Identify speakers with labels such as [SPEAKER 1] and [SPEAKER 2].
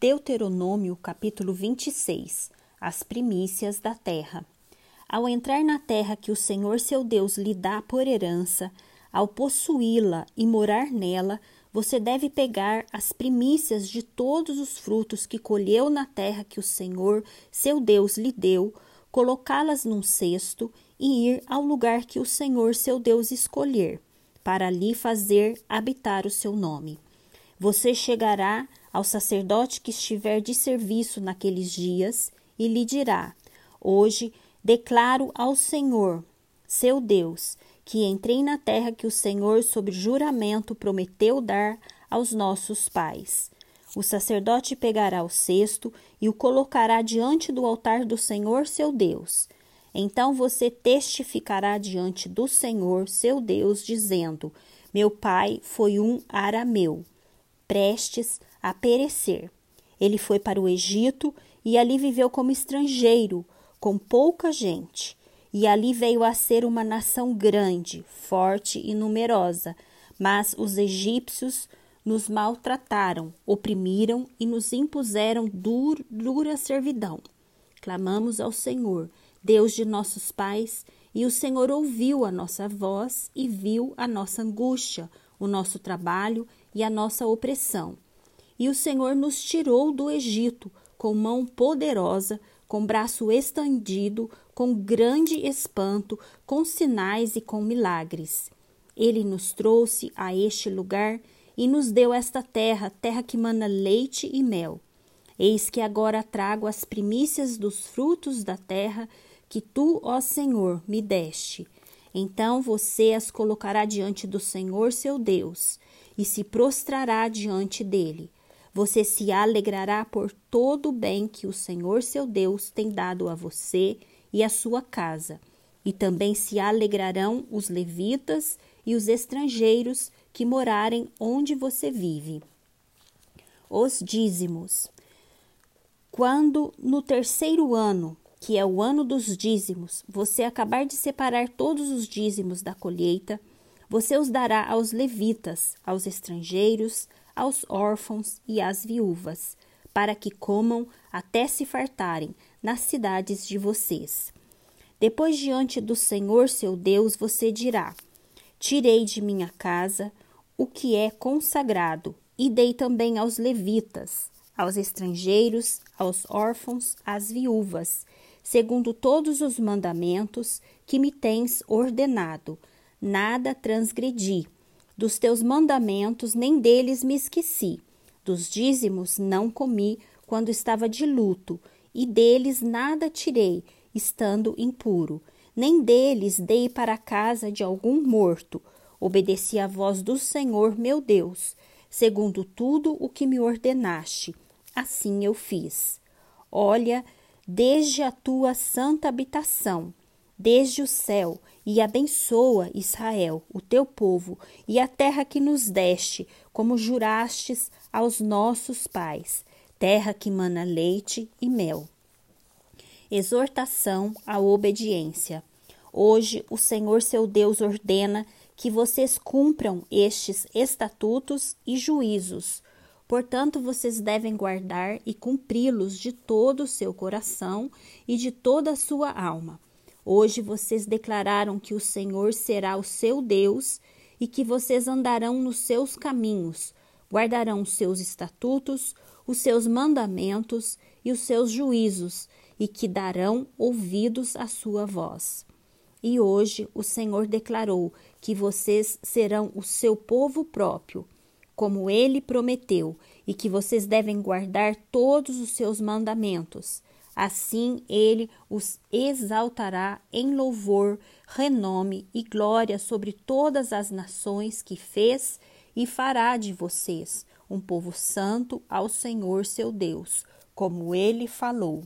[SPEAKER 1] Deuteronômio capítulo 26 As primícias da terra. Ao entrar na terra que o Senhor seu Deus lhe dá por herança, ao possuí-la e morar nela, você deve pegar as primícias de todos os frutos que colheu na terra que o Senhor seu Deus lhe deu, colocá-las num cesto e ir ao lugar que o Senhor seu Deus escolher, para ali fazer habitar o seu nome. Você chegará ao sacerdote que estiver de serviço naqueles dias e lhe dirá: Hoje declaro ao Senhor, seu Deus, que entrei na terra que o Senhor, sob juramento, prometeu dar aos nossos pais. O sacerdote pegará o cesto e o colocará diante do altar do Senhor, seu Deus. Então você testificará diante do Senhor, seu Deus, dizendo: Meu pai foi um arameu prestes a perecer. Ele foi para o Egito e ali viveu como estrangeiro, com pouca gente. E ali veio a ser uma nação grande, forte e numerosa. Mas os egípcios nos maltrataram, oprimiram e nos impuseram dur, dura servidão. Clamamos ao Senhor, Deus de nossos pais, e o Senhor ouviu a nossa voz e viu a nossa angústia, o nosso trabalho e a nossa opressão. E o Senhor nos tirou do Egito com mão poderosa, com braço estendido, com grande espanto, com sinais e com milagres. Ele nos trouxe a este lugar e nos deu esta terra, terra que mana leite e mel. Eis que agora trago as primícias dos frutos da terra que tu, ó Senhor, me deste. Então você as colocará diante do Senhor seu Deus e se prostrará diante dele. Você se alegrará por todo o bem que o Senhor seu Deus tem dado a você e a sua casa. E também se alegrarão os levitas e os estrangeiros que morarem onde você vive. Os dízimos. Quando no terceiro ano que é o ano dos dízimos, você acabar de separar todos os dízimos da colheita, você os dará aos levitas, aos estrangeiros, aos órfãos e às viúvas, para que comam até se fartarem nas cidades de vocês. Depois, diante do Senhor seu Deus, você dirá: Tirei de minha casa o que é consagrado, e dei também aos levitas, aos estrangeiros, aos órfãos, às viúvas, segundo todos os mandamentos que me tens ordenado. Nada transgredi. Dos teus mandamentos, nem deles me esqueci. Dos dízimos não comi quando estava de luto, e deles nada tirei, estando impuro. Nem deles dei para a casa de algum morto. Obedeci à voz do Senhor meu Deus, segundo tudo o que me ordenaste. Assim eu fiz. Olha, desde a tua santa habitação, desde o céu, e abençoa Israel, o teu povo, e a terra que nos deste, como jurastes aos nossos pais, terra que mana leite e mel. Exortação à obediência. Hoje o Senhor seu Deus ordena que vocês cumpram estes estatutos e juízos Portanto, vocês devem guardar e cumpri-los de todo o seu coração e de toda a sua alma. Hoje vocês declararam que o Senhor será o seu Deus e que vocês andarão nos seus caminhos, guardarão os seus estatutos, os seus mandamentos e os seus juízos, e que darão ouvidos à sua voz. E hoje o Senhor declarou que vocês serão o seu povo próprio como ele prometeu, e que vocês devem guardar todos os seus mandamentos. Assim ele os exaltará em louvor, renome e glória sobre todas as nações que fez e fará de vocês um povo santo ao Senhor seu Deus, como ele falou.